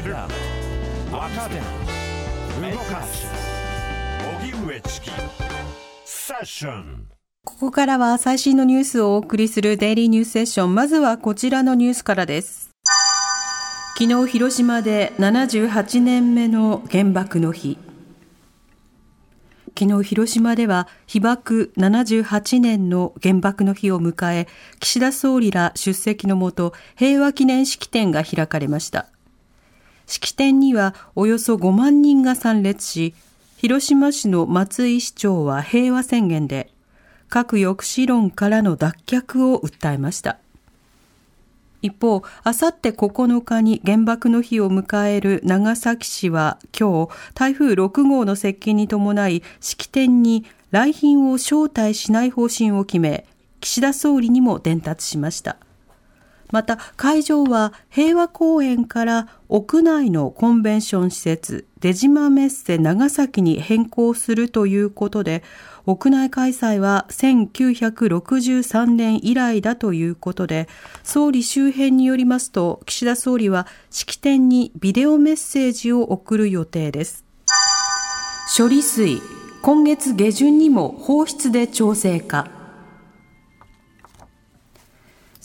知る若手動かす荻上チキセッションここからは最新のニュースをお送りするデイリーニュースセッション。まずはこちらのニュースからです。昨日広島で78年目の原爆の日。昨日広島では被爆78年の原爆の日を迎え、岸田総理ら出席のもと平和記念式典が開かれました。式典にはおよそ5万人が参列し、広島市の松井市長は平和宣言で、核抑止論からの脱却を訴えました。一方、あさって9日に原爆の日を迎える長崎市は今日、台風6号の接近に伴い、式典に来賓を招待しない方針を決め、岸田総理にも伝達しました。また会場は平和公園から屋内のコンベンション施設出島メッセ長崎に変更するということで屋内開催は1963年以来だということで総理周辺によりますと岸田総理は式典にビデオメッセージを送る予定です。処理水今月下旬にも放出で調整か。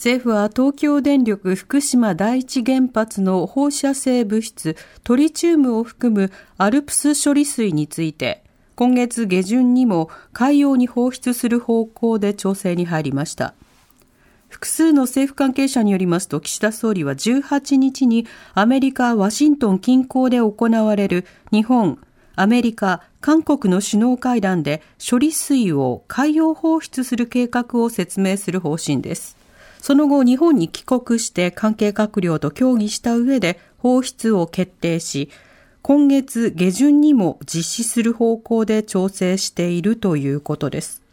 政府は東京電力福島第一原発の放射性物質トリチウムを含むアルプス処理水について今月下旬にも海洋に放出する方向で調整に入りました。複数の政府関係者によりますと岸田総理は18日にアメリカ・ワシントン近郊で行われる日本アメリカ、韓国の首脳会談で処理水を海洋放出する計画を説明する方針です。その後、日本に帰国して関係閣僚と協議した上で放出を決定し、今月下旬にも実施する方向で調整しているということです。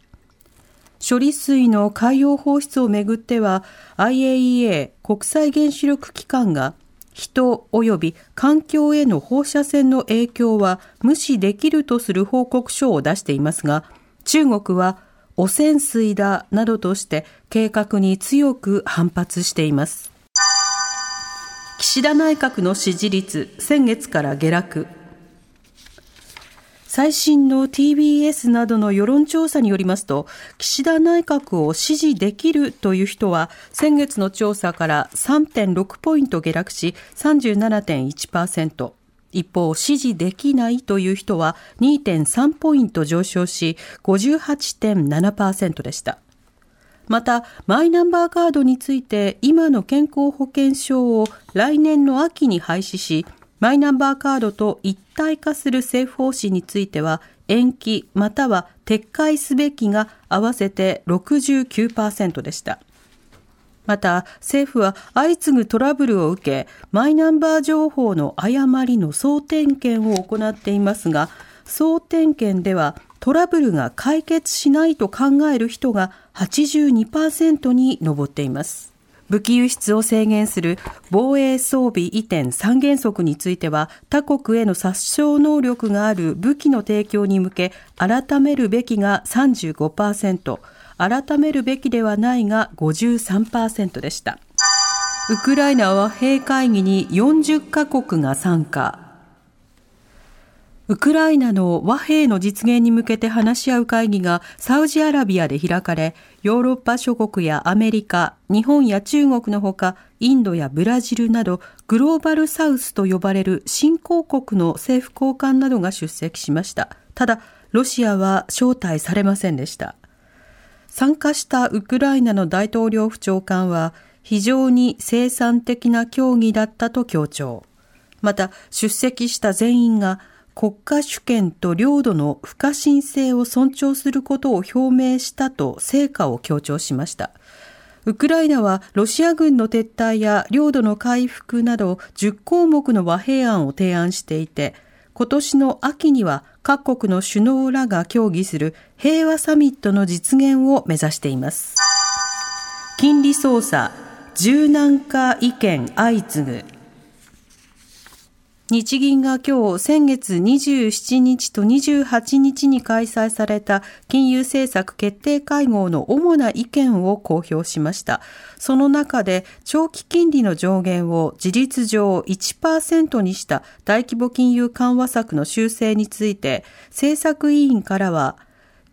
処理水の海洋放出をめぐっては IAEA 国際原子力機関が人及び環境への放射線の影響は無視できるとする報告書を出していますが中国は汚染水だなどとして計画に強く反発しています。岸田内閣の支持率先月から下落。最新の TBS などの世論調査によりますと岸田内閣を支持できるという人は先月の調査から3.6ポイント下落し37.1%一方、支持できないという人は2.3ポイント上昇し、58.7%でした。また、マイナンバーカードについて、今の健康保険証を来年の秋に廃止し、マイナンバーカードと一体化する政府方針については、延期または撤回すべきが合わせて69%でした。また政府は相次ぐトラブルを受けマイナンバー情報の誤りの総点検を行っていますが総点検ではトラブルが解決しないと考える人が82%に上っています。武器輸出を制限する防衛装備移転三原則については他国への殺傷能力がある武器の提供に向け改めるべきが35%改めるべきではないが53%でした。ウクライナ和平会議に40カ国が参加。ウクライナの和平の実現に向けて話し合う会議がサウジアラビアで開かれ、ヨーロッパ諸国やアメリカ、日本や中国のほか、インドやブラジルなどグローバルサウスと呼ばれる新興国の政府高官などが出席しました。ただ、ロシアは招待されませんでした。参加したウクライナの大統領府長官は非常に生産的な協議だったと強調。また出席した全員が国家主権と領土の不可侵性を尊重することを表明したと成果を強調しました。ウクライナはロシア軍の撤退や領土の回復など10項目の和平案を提案していて、今年の秋には各国の首脳らが協議する平和サミットの実現を目指しています。金利操作、柔軟化意見相次ぐ。日銀が今日先月27日と28日に開催された金融政策決定会合の主な意見を公表しました。その中で長期金利の上限を事実上1%にした大規模金融緩和策の修正について政策委員からは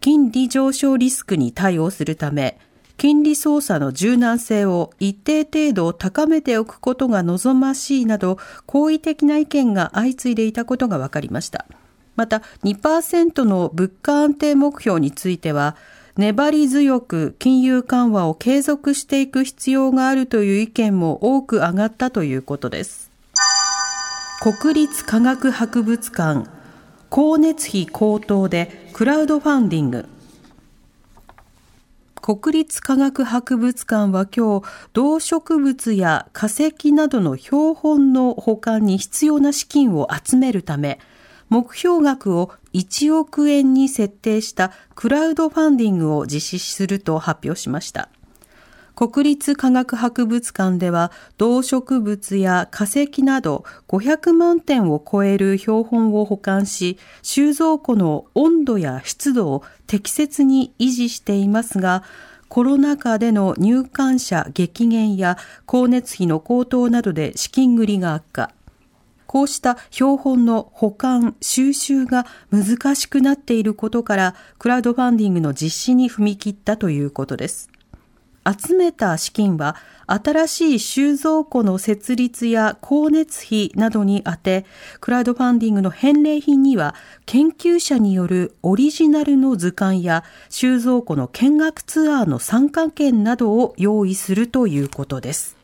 金利上昇リスクに対応するため金利操作の柔軟性を一定程度高めておくことが望ましいなど、好意的な意見が相次いでいたことが分かりました。また、2%の物価安定目標については、粘り強く金融緩和を継続していく必要があるという意見も多く上がったということです。国立科学博物館、光熱費高騰でクラウドファンディング、国立科学博物館は今日、動植物や化石などの標本の保管に必要な資金を集めるため、目標額を1億円に設定したクラウドファンディングを実施すると発表しました。国立科学博物館では動植物や化石など500万点を超える標本を保管し収蔵庫の温度や湿度を適切に維持していますがコロナ禍での入館者激減や光熱費の高騰などで資金繰りが悪化こうした標本の保管、収集が難しくなっていることから、クラウドファンディングの実施に踏み切ったということです。集めた資金は新しい収蔵庫の設立や光熱費などに充て、クラウドファンディングの返礼品には研究者によるオリジナルの図鑑や収蔵庫の見学ツアーの参加券などを用意するということです。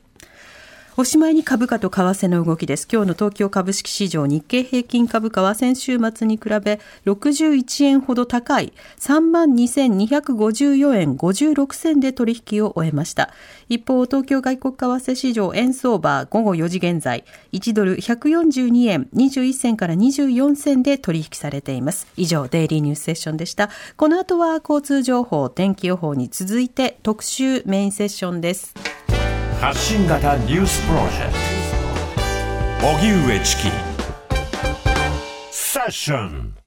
おしまいに株価と為替の動きです。今日の東京株式市場日経平均株価は先週末に比べ61円ほど高い32,254円56銭で取引を終えました。一方、東京外国為替市場円相場午後4時現在1ドル142円21銭から24銭で取引されています。以上、デイリーニュースセッションでした。この後は交通情報、天気予報に続いて特集メインセッションです。発信型ニュースプロジェクト。荻上チキ。セッション